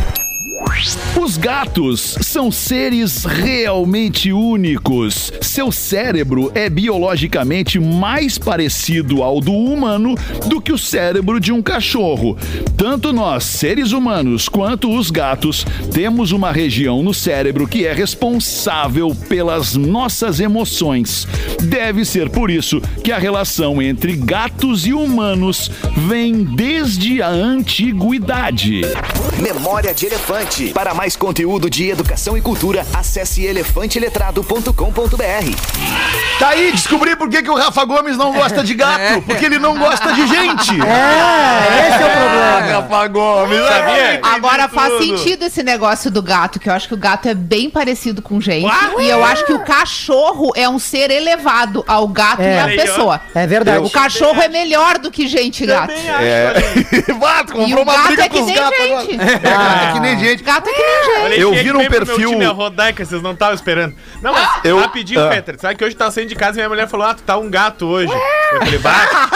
Os gatos são seres realmente únicos. Seu cérebro é biologicamente mais parecido ao do humano do que o cérebro de um cachorro. Tanto nós, seres humanos, quanto os gatos, temos uma região no cérebro que é responsável pelas nossas emoções. Deve ser por isso que a relação entre gatos e humanos vem desde a antiguidade. Memória de Elefante. Para mais conteúdo de educação e cultura, acesse elefanteletrado.com.br. Tá aí, descobri por que, que o Rafa Gomes não gosta de gato. Porque ele não gosta de gente. É, esse é o problema. Rafa Gomes, sabia? Agora faz sentido esse negócio do gato, que eu acho que o gato é bem parecido com gente. E eu acho que o cachorro é um ser elevado ao gato É. e à pessoa. É verdade. O cachorro é melhor do que gente, gato. É. Vato, E comprou o uma gato briga é que com os nem gatos gente. agora. É, gato é que nem gente. Gato é que nem gente. Olha, Eu vi meu perfil- time, a Rodaica, vocês não estavam esperando. Não, mas Eu- rapidinho, ah. Peter. Sabe que hoje tá saindo de casa e minha mulher falou: Ah, tu tá um gato hoje. Eu falei, bah,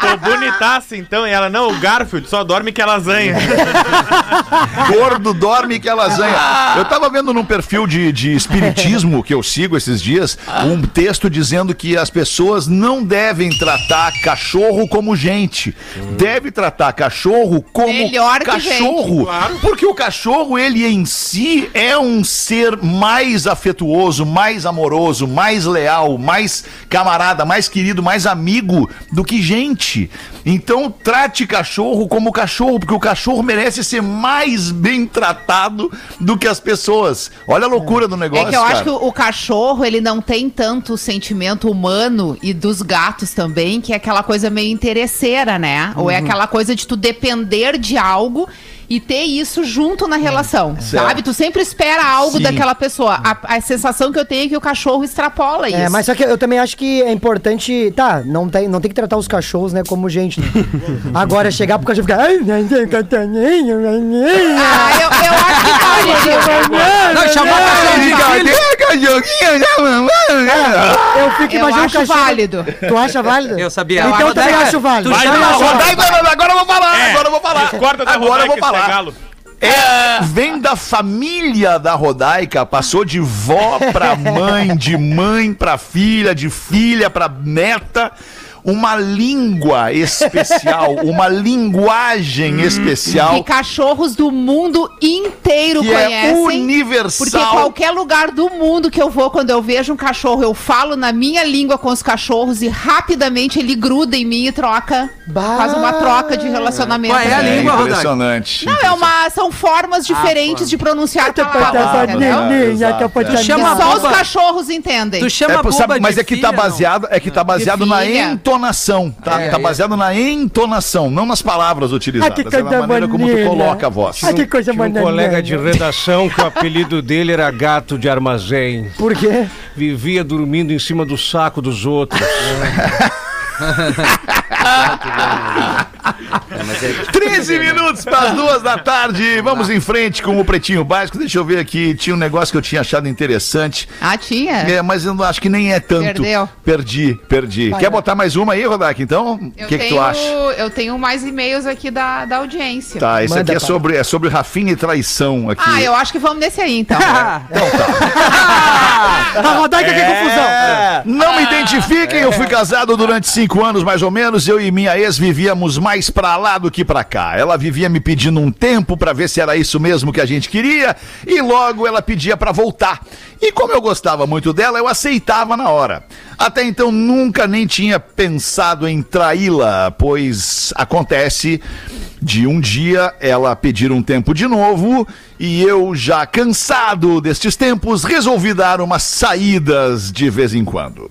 tô bonitaça então. E ela, não, o Garfield só dorme que é lasanha. Gordo dorme que é lasanha. Eu tava vendo num perfil de, de espiritismo que eu sigo esses dias um texto dizendo que as pessoas não devem tratar cachorro como gente. Deve tratar cachorro como Melhor que cachorro. gente, claro. Porque o cachorro, ele em si é um ser mais afetuoso, mais amoroso, mais leal, mais camarada, mais querido, mais amigo do que gente. Então trate cachorro como cachorro, porque o cachorro merece ser mais bem tratado do que as pessoas. Olha a loucura do negócio. É que eu acho cara. que o, cachorro, ele não tem tanto o sentimento humano e dos gatos também, que é aquela coisa meio interesseira, né? Ou Uhum. é aquela coisa de tu depender de algo e ter isso junto na relação, sabe? Tu sempre espera algo Sim. daquela pessoa. A, a sensação que eu tenho é que o cachorro extrapola isso. É, mas só que eu também acho que é importante. Tá, não tem, não tem que tratar os cachorros, né, como gente. Né? Agora chegar pro cachorro e ficar. Ai, não tem cachorrinho, maninho." Ah, eu, eu acho que tá, Didi. Não, chamar cachorro de filho. Eu fico Eu imaginando o acho cachorro. válido. Tu acha válido? Eu sabia. Então eu também acho válido. tu chama a. Rodaica, agora eu vou falar, agora eu vou falar. Discorda da agora eu vou é falar. Galo. É, vem da família da Rodaica, passou de vó pra mãe, de mãe pra filha, de filha pra neta. Uma língua especial, uma linguagem Que especial cachorros do mundo inteiro que é conhecem. Porque universal. qualquer lugar do mundo que eu vou, quando eu vejo um cachorro, eu falo na minha língua com os cachorros e rapidamente ele gruda em mim e troca. Bah. Faz uma troca de relacionamento. Qual é a É língua, impressionante. Não, é uma, são formas diferentes de pronunciar palavras, entendeu? Exato, é. Que Chama só os cachorros entendem. Tu chama É, sabe, mas é que tá baseado, é que tá baseado na filha. Entonação, tá? É, tá é. baseado na entonação, não nas palavras utilizadas. Ah, que é na coisa maneira como tu maneira. coloca a voz. Ah, que coisa Tinha um maneira. colega de redação que o apelido dele era gato de armazém. Por quê? Vivia dormindo em cima do saco dos outros. 13 minutos para as duas da tarde. Vamos em frente com o Pretinho Básico. Deixa eu ver aqui. Tinha um negócio que eu tinha achado interessante. Ah, tinha? É, mas eu não acho que nem é tanto. Perdeu. Perdi, perdi. Quer botar mais uma aí, Rodak? Então, o que, que tu acha? Eu tenho mais e-mails aqui da, da audiência. Tá, esse Manda, aqui é sobre, é sobre Rafinha e traição aqui. Ah, eu acho que vamos nesse aí, então. A Rodaica, que confusão. Não me identifiquem, eu fui casado durante cinco anos, mais ou menos. Eu e minha ex vivíamos mais pra lá do que pra cá. Ela vivia me pedindo um tempo pra ver se era isso mesmo que a gente queria, e logo ela pedia pra voltar. E como eu gostava muito dela, eu aceitava na hora. Até então nunca nem tinha pensado em traí-la, pois acontece de um dia ela pedir um tempo de novo e eu, já cansado destes tempos, resolvi dar umas saídas de vez em quando.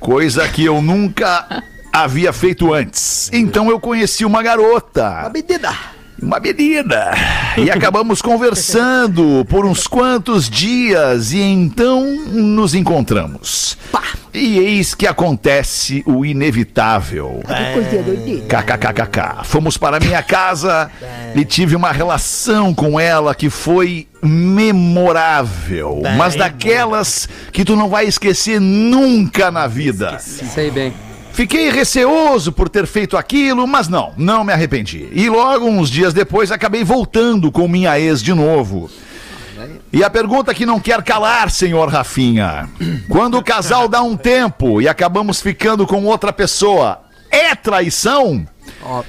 Coisa que eu nunca havia feito antes. Então eu conheci uma garota. Medida. uma menina. E acabamos conversando por uns quantos dias e então nos encontramos. E eis que acontece o inevitável. KKKKK. Fomos para minha casa e tive uma relação com ela que foi memorável, mas daquelas que tu não vai esquecer nunca na vida. Sei bem. Fiquei receoso por ter feito aquilo, mas não, não me arrependi. E logo, uns dias depois, acabei voltando com minha ex de novo. E a pergunta que não quer calar, senhor Rafinha. Quando o casal dá um tempo e acabamos ficando com outra pessoa, é traição?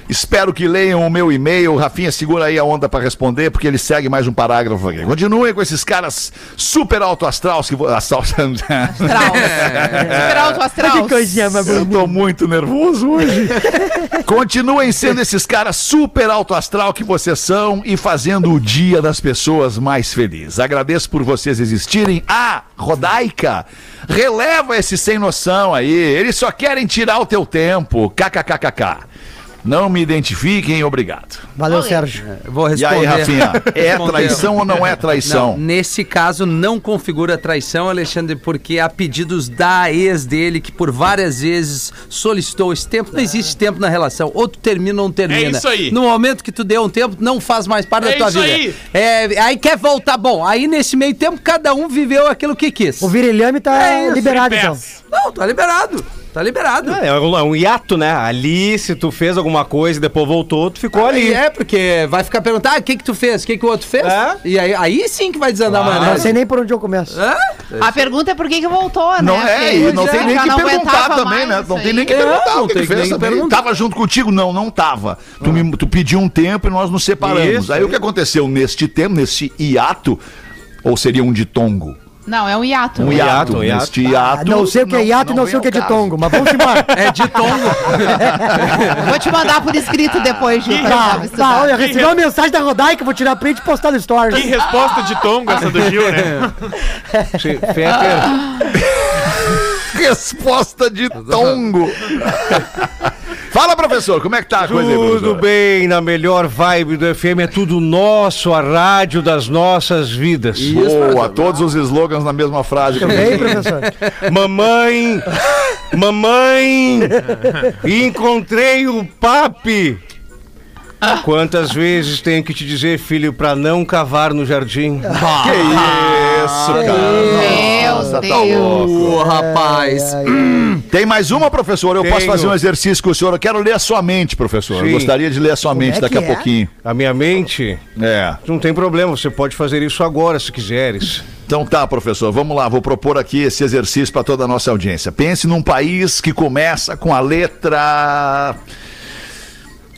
Espero que leiam o meu e-mail. Rafinha, segura aí a onda pra responder, porque ele segue mais um parágrafo aqui. Continuem com esses caras super alto astral que vo- astral. Super alto astral. Que coisinha Eu tô muito nervoso hoje. Continuem sendo esses caras super alto astral que vocês são e fazendo o dia das pessoas mais feliz. Agradeço por vocês existirem. Ah, Rodaica, releva esse sem noção aí. Eles só querem tirar o teu tempo. KKKKK. Não me identifiquem, obrigado. Valeu, Sérgio. Eu vou E responder. aí, Rafinha, é traição ou não é traição? Não, nesse caso não configura traição, Alexandre, porque há pedidos da ex dele que por várias vezes solicitou esse tempo. Não existe tempo na relação. Ou tu termina ou não termina. É isso aí. No momento que tu deu um tempo, não faz mais parte É da tua isso vida. aí. É, aí quer voltar. Bom, aí nesse meio tempo cada um viveu aquilo que quis. O virilhame tá É isso, liberado, então. Não, tá liberado. Tá liberado. É, é um é um hiato, né? Ali, se tu fez alguma coisa e depois voltou, tu ficou ali. É, porque vai ficar perguntando, ah, o que que tu fez? O que que o outro fez? É. E aí, aí sim que vai desandar Claro. mais Não sei nem por onde eu começo. É? A pergunta é por que que voltou, né? Não é, e Porque não tem nem que não perguntar também, né? Não tem nem que É, perguntar não o que tem tu que fez também. Tava junto contigo? Não, não tava. Tu, me, tu pediu um tempo e nós nos separamos. Isso, aí o que aconteceu neste tempo, nesse hiato, ou seria um ditongo? Não, é um hiato. Um hiato, hiato, um hiato. neste Ah, hiato. não sei o que é hiato e não vem sei o que é de tongo, mas vamos embora. É de tongo. Vou te mandar por escrito depois, Gil. Tá, tá, olha, recebi uma mensagem da Rodaica, vou tirar print e postar no Stories. Que resposta de tongo essa do Gil, né? Fetter, Resposta de tongo. Fala, professor, como é que tá a coisa aí, tudo bem, na melhor vibe do FM, é tudo nosso, a rádio das nossas vidas. Boa, todos os slogans na mesma frase. Ei, professor. Mamãe, mamãe, encontrei o papi. Quantas vezes tenho que te dizer, filho, pra não cavar no jardim? Que isso, cara. Meu Nossa, tá Deus. louco. Ô, rapaz. Tem mais uma, professor? Eu posso Tenho. fazer um exercício com o senhor? Eu quero ler a sua mente, professor. Eu Sim. gostaria de ler a sua mente é daqui a é? pouquinho. A minha mente, É. não tem problema, você pode fazer isso agora se quiseres. Então tá, professor, vamos lá, vou propor aqui esse exercício para toda a nossa audiência. Pense num país que começa com a letra.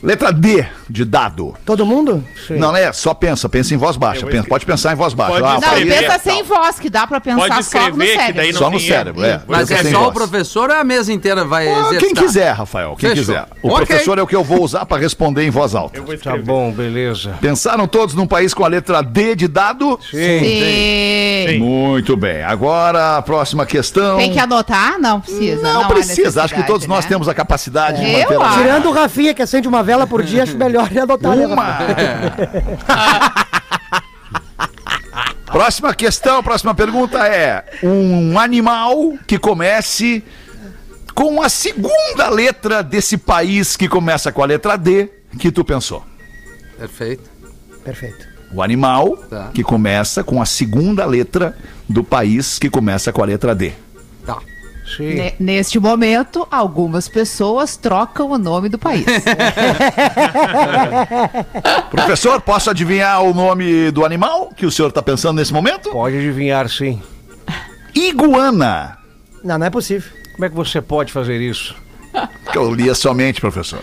Letra D de dado. Todo mundo? Não é, só pensa, pensa em voz baixa. Pensa- pode pensar em voz baixa. Pode Ah, Não, o escrever. pensa sem voz, que dá pra pensar Pode só no escrever, que cérebro. daí não Só tem no cérebro, é. Mas é sem só o voz. professor ou a mesa inteira vai Ah, exercitar? Quem quiser, Rafael, quem Fechou. quiser. O Ok. professor é o que eu vou usar para responder em voz alta. Eu vou Tá escrever. bom, beleza. Pensaram todos num país com a letra D de dado? Sim. Muito bem. Agora a próxima questão. Tem que anotar? Não precisa. Não, há precisa. Acho que todos nós né? temos a capacidade de Eu manter. Tirando o Rafinha, que acende uma vela por dia, acho melhor adotar, né, Rafinha? Próxima questão, próxima pergunta é: um animal que comece com a segunda letra desse país que começa com a letra D que tu pensou. Perfeito. Perfeito. O animal Tá. que começa com a segunda letra do país que começa com a letra D. Tá. Sim. Ne- Neste momento, algumas pessoas trocam o nome do país. Professor, posso adivinhar o nome do animal que o senhor está pensando nesse momento? Pode adivinhar, sim. Iguana. Não, não é possível. Como é que você pode fazer isso? Que eu li a sua mente, professor.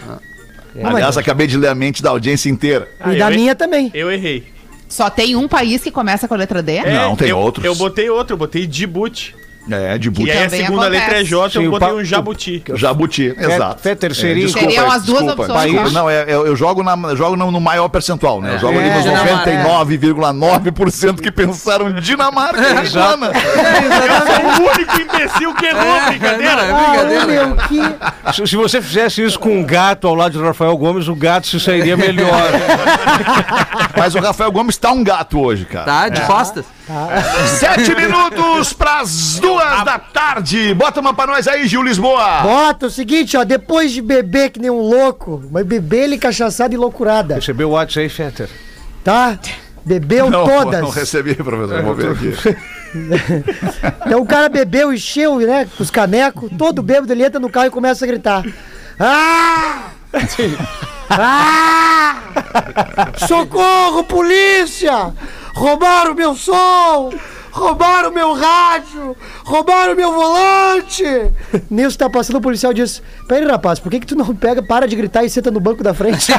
Não, Aliás, mas- acabei de ler a mente da audiência inteira. Ah, e da eu- minha também. Eu errei. Só tem um país que começa com a letra D? Não, tem eu, outros. Eu botei outro, eu botei Djibouti. É, de E buti. aí a segunda acontece. letra é J, Sim, eu o botei um jabuti. Jabuti, exato. Fé terceirinho. desculpa, Seriam as duas desculpa, opções, desculpa. tá? Não, é, eu, eu jogo, na, eu jogo no, no maior percentual, né? Eu jogo ali É, nos Dinamarca, 99,9% que pensaram Dinamarca e Iguana. O único imbecil que errou, brincadeira. não, é Ah, brincadeira. meu, que... Se, se você fizesse isso com um gato ao lado de Rafael Gomes, o gato se sairia melhor. Mas o Rafael Gomes tá um gato hoje, cara. Tá, de costas. Sete minutos pras duas da tarde. Bota uma pra nós aí, Gil Lisboa. Bota o seguinte, ó, depois de beber que nem um louco, mas beber ele cachaçada e loucurada, Recebeu o WhatsApp aí, Fetter? tá? Bebeu Não, todas. não recebi, professor. Vou ver aqui. Então o cara bebeu, encheu, né, os canecos, todo bêbado, ele entra no carro e começa a gritar. Ah! ah! Socorro, polícia! Roubaram meu som! Roubaram meu rádio! Roubaram meu volante! Nisso tá passando o policial e diz: Peraí, rapaz, por que, que tu não pega, para de gritar e senta no banco da frente?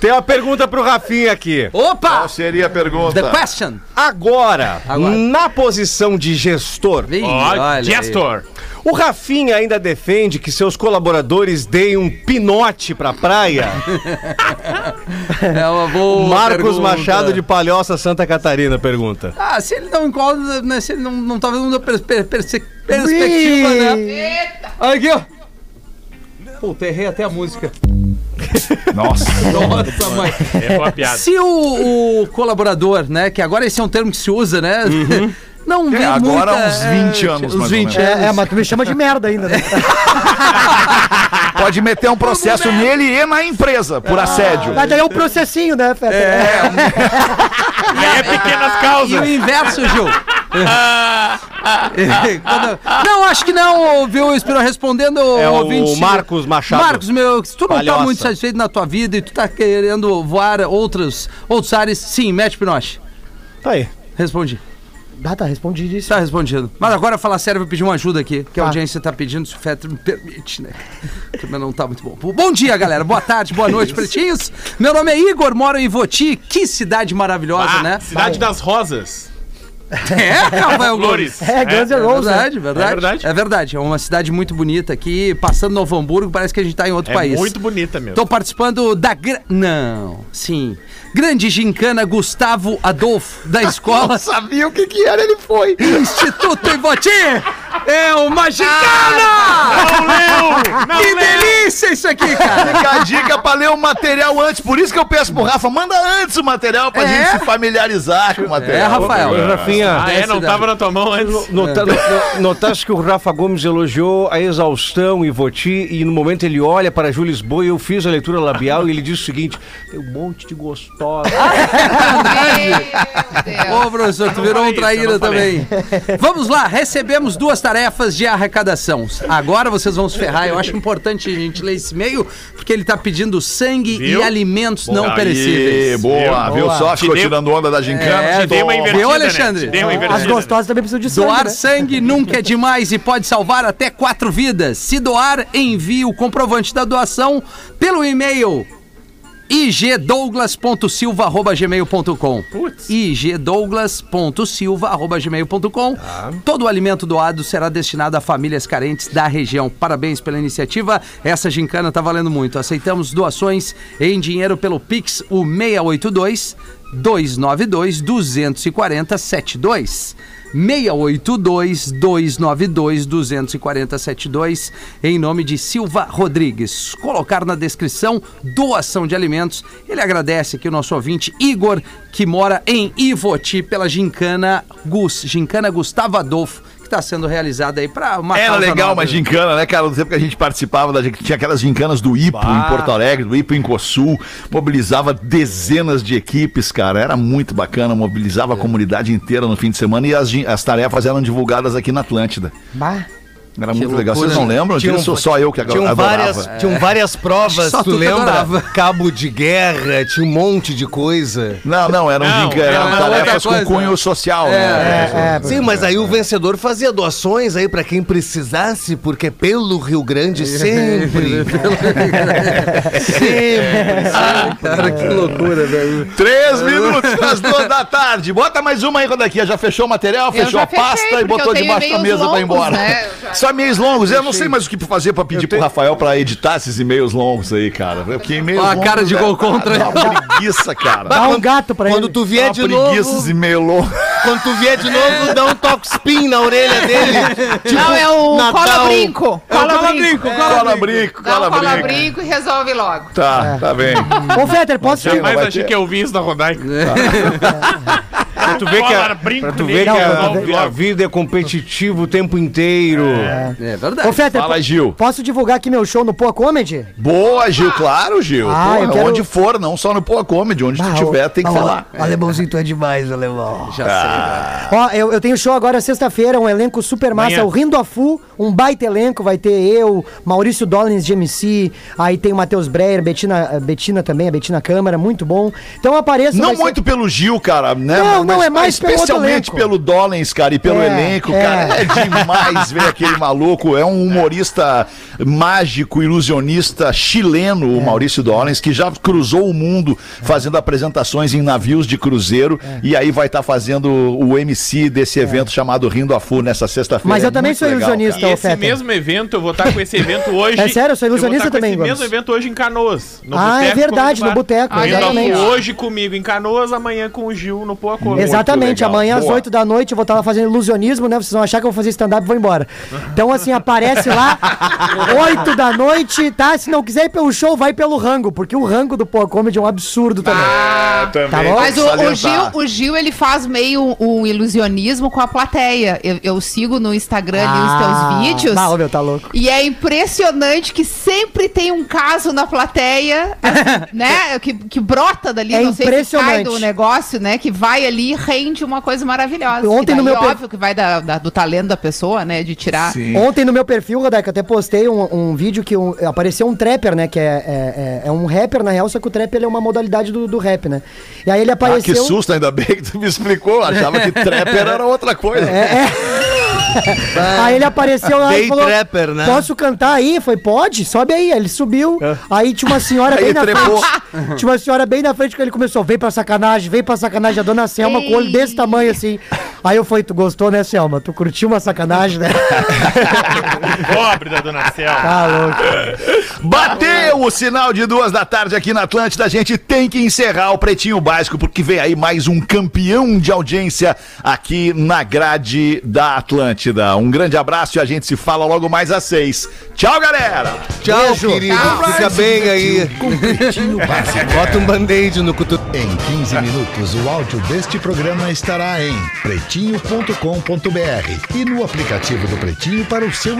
Tem uma pergunta pro Rafinha aqui. Opa! Qual seria a pergunta? The question. Agora, Agora. na posição de gestor, Ih, olha aí. gestor. O Rafinha ainda defende que seus colaboradores deem um pinote pra praia? É uma boa Marcos pergunta. Machado de Palhoça, Santa Catarina, pergunta. Ah, se ele não encosta, né? Se ele não, não não dê per, perspectiva, né? Aqui, ó. Puta, errei até a música. Nossa. Nossa, mãe. Errou a piada. Se o, o colaborador, né? Que agora esse é um termo que se usa, né? Não vê É, agora muita, uns 20 anos, Uns mais ou 20 menos. anos. é, é, mas tu me chama de merda ainda, né? Pode meter um processo nele e na empresa por assédio. Mas daí é um processinho, né, Feta? É pequenas E o causas. inverso, Gil. Quando- Não, acho que não, viu? Espero respondendo É o ouvinte. Marcos Machado. Marcos, meu, se tu não tá Palhoça. muito satisfeito na tua vida e tu tá querendo voar outros, outros ares, sim, mete pinoche. Tá aí. Respondi. Ah, tá, respondi isso. Tá respondido. Mas agora, falar sério, eu vou pedir uma ajuda aqui, que a Tá. audiência tá pedindo, se o Fetter me permite, né? Também não tá muito bom. Bom dia, galera. Boa tarde, boa noite, pretinhos. Meu nome é Igor, moro em Ivoti. Que cidade maravilhosa, Ah, né? Cidade das Rosas. É, Rafael. Flores. É, Guns N' É Roses. né? verdade, verdade. É verdade. É verdade. É uma cidade muito bonita aqui. Passando Novo Hamburgo, parece que a gente tá em outro É país. muito bonita mesmo. Tô participando da. gra- Não, sim. Grande gincana Gustavo Adolfo, da escola Sabia o que que era, ele foi. Instituto Ivoti. É uma gincana! Não leu! Não que leu! delícia isso aqui, cara! Fica a dica pra ler o material antes. Por isso que eu peço pro Rafa, manda antes o material pra É? gente se familiarizar com o material. É, Rafael. Ô, Rafinha, Ah, é? Não tava na tua mão antes? nota- no- notaste que o Rafa Gomes elogiou a exaustão e Voti, e no momento ele olha para Júlio Lisboa e eu fiz a leitura labial e ele diz o seguinte: tem um monte de gostosa. Ô, professor, tu virou um traíra também. Vamos lá, recebemos duas tarefas de arrecadação. Agora vocês vão se ferrar. Eu acho importante a gente ler esse e-mail, porque ele tá pedindo sangue Viu? e alimentos não Aí, perecíveis. boa, viu Boa. só? Ficou tirando onda da gincana. É, dei uma invertida, Viu, Alexandre? Né? Dei uma As invertida. gostosas também precisam de sangue, Doar né? sangue nunca é demais e pode salvar até quatro vidas. Se doar, envie o comprovante da doação pelo e-mail igdouglas.silva.gmail.com igdouglas.silva.gmail.com Todo o alimento doado será destinado a famílias carentes da região. Parabéns pela iniciativa. Essa gincana tá valendo muito. Aceitamos doações em dinheiro pelo Pix, o 682 292 240 72. 682 292 240 72 em nome de Silva Rodrigues. Colocar na descrição doação de alimentos. Ele agradece aqui o nosso ouvinte Igor, que mora em Ivoti pela gincana Gus, gincana Gustavo Adolfo, que está sendo realizada aí para uma Era legal nobre. uma gincana, né, cara? No tempo que a gente participava, da, tinha aquelas gincanas do IPO em Porto Alegre, do IPO em Cosul, mobilizava dezenas de equipes, cara. Era muito bacana, mobilizava a comunidade inteira no fim de semana e as, as tarefas eram divulgadas aqui na Atlântida. Bah. Era muito Que legal. loucura, Vocês não né? lembram Tinham- disso? Só eu que agora Tinham várias, adorava? tinham várias provas, Só tu, tu lembra? adorava. Cabo de guerra, tinha um monte de coisa. Não, não, eram, Não, vinca- eram era tarefas com cunho social, né? É, é, Sim, mas aí o vencedor fazia doações aí pra quem precisasse, porque pelo Rio Grande sempre. sempre. Cara, que loucura, velho. Três minutos das duas da tarde. Bota mais uma aí, Rodaquinha. Já fechou o material, fechou a pasta fechei, e botou debaixo da mesa pra ir longos, embora. né? Só e-mails longos. Eu não sei mais o que fazer pra pedir pro Rafael pra editar esses e-mails longos aí, cara. Porque e-mails a cara de é- gol contra. Dá uma preguiça, cara. Dá um gato pra Quando ele. tu Dá vier uma de preguiça novo, esses e-mails longos. quando tu vier de novo, dá um toque spin na orelha dele. Não, é o Natal. Cola brinco, Dá cola um brinco. cola-brinco e resolve logo. Tá, tá bem. Ô, Fetter, posso te... Jamais achei que eu vi isso na Rodaica. Pra tu ver que a, pra tu ver que a, a vida é competitiva o tempo inteiro. É verdade. Ô, Fetter, Fala, Gil. posso divulgar aqui meu show no Poa Comedy? Boa, Gil. Claro, Gil. Ah, Porra, eu quero- Onde for, não só no Poa Comedy. Onde tu tiver, tem que falar. Alemãozinho, tu é demais, alemão. Já sei. Ó, eu, eu tenho show agora sexta-feira, um elenco super massa, Amanhã. o Rindo a Fu, um baita elenco, vai ter eu, Maurício Dollins de MC, aí tem o Matheus Breyer, Betina, Betina também, a Betina Câmara, muito bom. Então apareça. Não ser- muito pelo Gil, cara, né? Não, não, é mais pelo Especialmente pelo Dollens, cara, e pelo É, elenco, é. cara. É demais ver aquele maluco. É um humorista mágico, ilusionista chileno, É. o Maurício Dollens, que já cruzou o mundo fazendo apresentações em navios de cruzeiro. É. E aí vai estar fazendo o MC desse evento chamado Rindo a Fu nessa sexta-feira. Mas eu É também sou legal, ilusionista. E ô, esse mesmo evento, eu vou estar com esse evento hoje. É sério, eu sou vou ilusionista estar com também, Esse mesmo evento hoje em Canoas. no Ah, é verdade, no Boteco, exatamente. Hoje comigo em Canoas, amanhã com o Gil no Poa Comedy. Exatamente, amanhã às Boa. 8 da noite eu vou estar lá fazendo ilusionismo, né? Vocês vão achar que eu vou fazer stand-up e vou embora. Então, assim, aparece lá, 8 da noite, tá? Se não quiser ir pelo show, vai pelo rango, porque o rango do Poa Comedy é um absurdo também. Ah, também. Tá bom? Mas o, o. Gil, o Gil, ele faz meio um ilusionismo com a plateia. Eu, eu sigo no Instagram ali os teus vídeos. Ah, meu, tá louco. E é impressionante que sempre tem um caso na plateia, né? Que, que brota dali, É não sei se impressionante. sai do negócio, né? Que vai ali rende uma coisa maravilhosa. Ontem no meu per- óbvio que vai da- da- do talento da pessoa, né? De tirar. Ontem no meu perfil, Rodeca, eu até postei um, um vídeo que um- apareceu um trapper, né? Que é, é, é- é um rapper, na real, só que o trap ele é uma modalidade do, do rap, né? E aí ele Ah, que apareceu. susto, ainda bem que tu me explicou. Achava que trapper era outra coisa. É, Aí ele apareceu lá e falou: trapper, né? Posso cantar aí? Foi, pode? Sobe aí. Aí Ele subiu. Aí tinha uma senhora Aí bem na trepou. frente. Tinha uma senhora bem na frente que ele começou: vem pra sacanagem, vem pra sacanagem. A dona Selma com o olho desse tamanho assim. Aí eu falei: Tu gostou, né, Selma? Tu curtiu uma sacanagem, né? Pobre da dona Selma. Tá louco. Bateu o sinal de duas da tarde aqui na Atlântida. A gente tem que encerrar o Pretinho Básico, porque vem aí mais um campeão de audiência aqui na grade da Atlântida. Um grande abraço e a gente se fala logo mais às seis. Tchau, galera! Tchau, querido. Fica bem aí. Com Pretinho Básico. Bota um band-aid no cotovelo. Em 15 minutos, o áudio deste programa estará em pretinho.com.br e no aplicativo do Pretinho para o seu